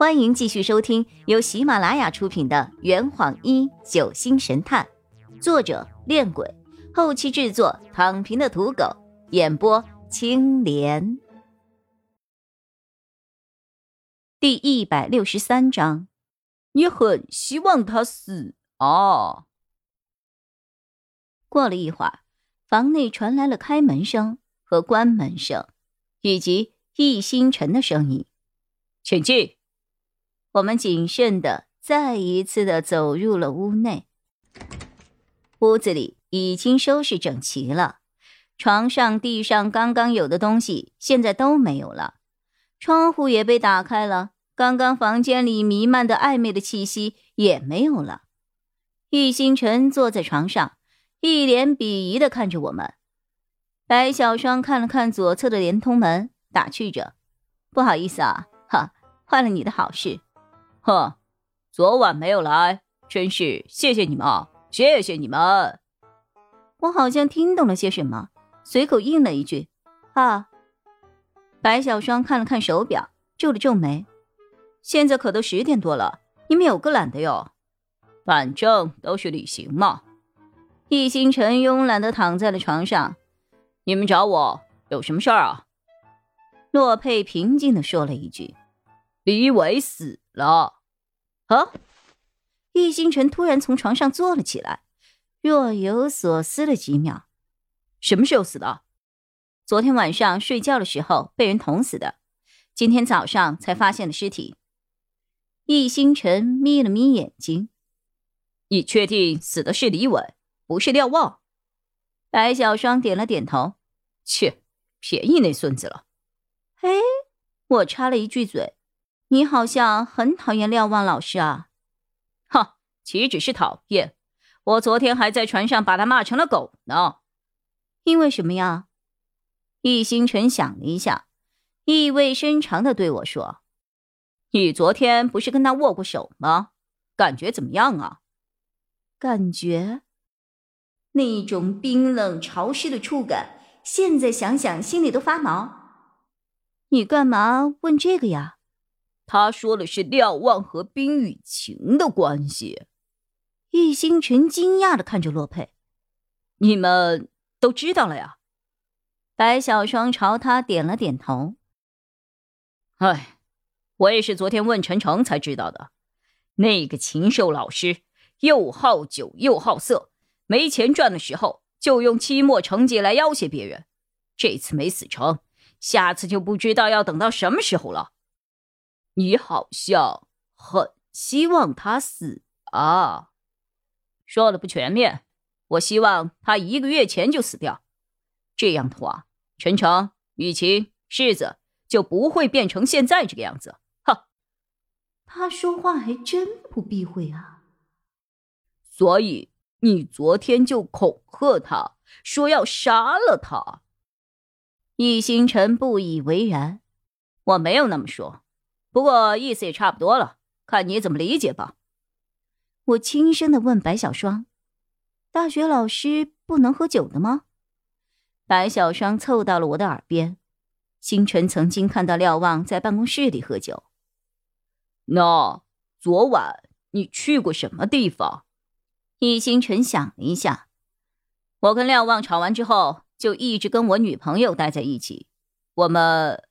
欢迎继续收听由喜马拉雅出品的《圆谎一九星神探》，作者：恋鬼，后期制作：躺平的土狗，演播：青莲。第一百六十三章，你很希望他死啊？过了一会儿，房内传来了开门声和关门声，以及易星辰的声音：“请进。”我们谨慎的再一次的走入了屋内。屋子里已经收拾整齐了，床上、地上刚刚有的东西现在都没有了，窗户也被打开了，刚刚房间里弥漫的暧昧的气息也没有了。易星辰坐在床上，一脸鄙夷的看着我们。白小双看了看左侧的连通门，打趣着：“不好意思啊，哈，坏了你的好事。”哼，昨晚没有来，真是谢谢你们啊！谢谢你们。我好像听懂了些什么，随口应了一句：“啊。”白小双看了看手表，皱了皱眉：“现在可都十点多了，你们有个懒的哟。”反正都是旅行嘛。易星辰慵懒的躺在了床上：“你们找我有什么事儿啊？”洛佩平静的说了一句：“李伟死。”了，啊！易星辰突然从床上坐了起来，若有所思了几秒。什么时候死的？昨天晚上睡觉的时候被人捅死的，今天早上才发现了尸体。易星辰眯了眯眼睛：“你确定死的是李伟，不是廖望？”白小双点了点头：“切，便宜那孙子了。”嘿，我插了一句嘴。你好像很讨厌廖望老师啊，哈，岂止是讨厌，我昨天还在船上把他骂成了狗呢。因为什么呀？易星辰想了一下，意味深长的对我说：“你昨天不是跟他握过手吗？感觉怎么样啊？”感觉，那种冰冷潮湿的触感，现在想想心里都发毛。你干嘛问这个呀？他说的是廖望和冰雨晴的关系。易星辰惊讶的看着洛佩：“你们都知道了呀？”白小双朝他点了点头。哎，我也是昨天问陈诚才知道的。那个禽兽老师又好酒又好色，没钱赚的时候就用期末成绩来要挟别人。这次没死成，下次就不知道要等到什么时候了。你好像很希望他死啊，说的不全面。我希望他一个月前就死掉，这样的话，陈诚、雨晴、世子就不会变成现在这个样子。哈，他说话还真不避讳啊。所以你昨天就恐吓他说要杀了他。易星辰不以为然，我没有那么说。不过意思也差不多了，看你怎么理解吧。我轻声的问白小双：“大学老师不能喝酒的吗？”白小双凑到了我的耳边：“星辰曾经看到廖望在办公室里喝酒。那昨晚你去过什么地方？”易星辰想了一下：“我跟廖望吵完之后，就一直跟我女朋友待在一起。我们，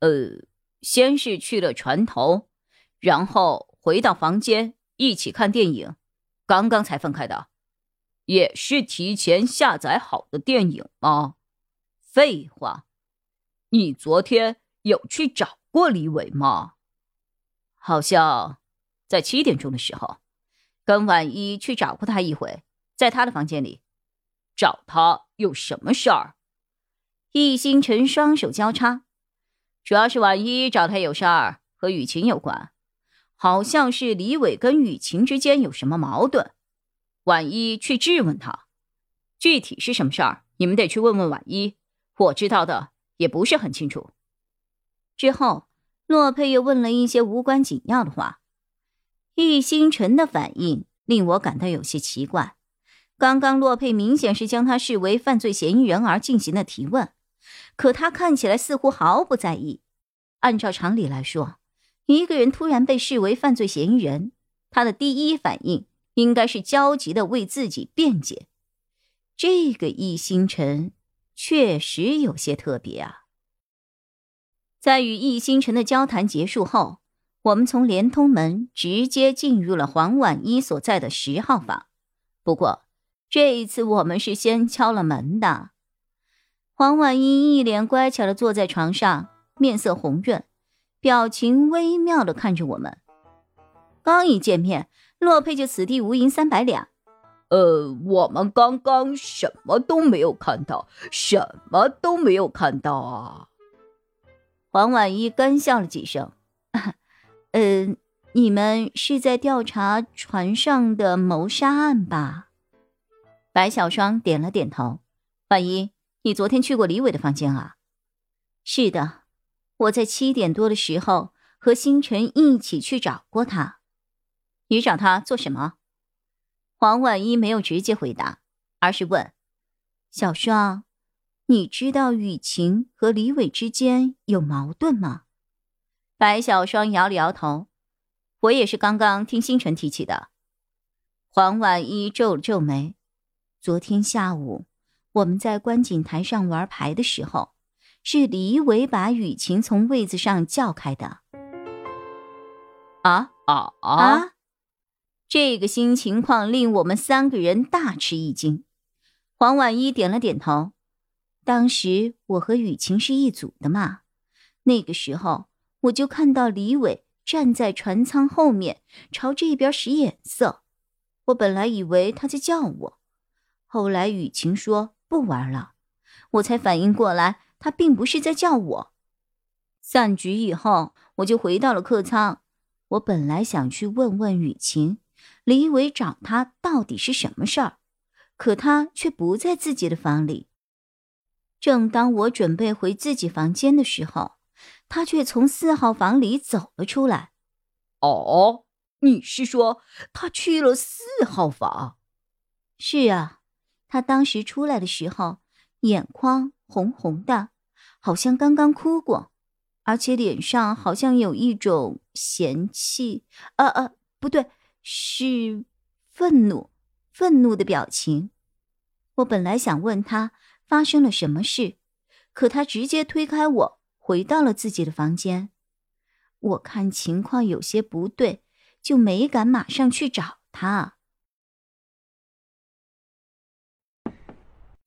呃。”先是去了船头，然后回到房间一起看电影，刚刚才分开的，也是提前下载好的电影吗？废话，你昨天有去找过李伟吗？好像在七点钟的时候，跟婉一去找过他一回，在他的房间里，找他有什么事儿？易星辰双手交叉。主要是婉一找他有事儿，和雨晴有关，好像是李伟跟雨晴之间有什么矛盾，婉一去质问他，具体是什么事儿，你们得去问问婉一，我知道的也不是很清楚。之后，洛佩又问了一些无关紧要的话，易星辰的反应令我感到有些奇怪。刚刚洛佩明显是将他视为犯罪嫌疑人而进行的提问。可他看起来似乎毫不在意。按照常理来说，一个人突然被视为犯罪嫌疑人，他的第一反应应该是焦急的为自己辩解。这个易星辰确实有些特别啊。在与易星辰的交谈结束后，我们从连通门直接进入了黄婉一所在的十号房。不过这一次我们是先敲了门的。黄婉一一脸乖巧的坐在床上，面色红润。表情微妙的看着我们，刚一见面，洛佩就此地无银三百两。呃，我们刚刚什么都没有看到，什么都没有看到啊！黄婉一干笑了几声。呃，你们是在调查船上的谋杀案吧？白小双点了点头。婉一，你昨天去过李伟的房间啊？是的。我在七点多的时候和星辰一起去找过他，你找他做什么？黄婉一没有直接回答，而是问：“小双，你知道雨晴和李伟之间有矛盾吗？”白小双摇了摇头：“我也是刚刚听星辰提起的。”黄婉一皱了皱眉：“昨天下午我们在观景台上玩牌的时候。”是李伟把雨晴从位子上叫开的。啊啊啊！这个新情况令我们三个人大吃一惊。黄婉一点了点头。当时我和雨晴是一组的嘛。那个时候我就看到李伟站在船舱后面，朝这边使眼色。我本来以为他在叫我，后来雨晴说不玩了，我才反应过来。他并不是在叫我。散局以后，我就回到了客舱。我本来想去问问雨晴，李伟找他到底是什么事儿，可他却不在自己的房里。正当我准备回自己房间的时候，他却从四号房里走了出来。哦，你是说他去了四号房？是啊，他当时出来的时候，眼眶。红红的，好像刚刚哭过，而且脸上好像有一种嫌弃，呃呃，不对，是愤怒，愤怒的表情。我本来想问他发生了什么事，可他直接推开我，回到了自己的房间。我看情况有些不对，就没敢马上去找他。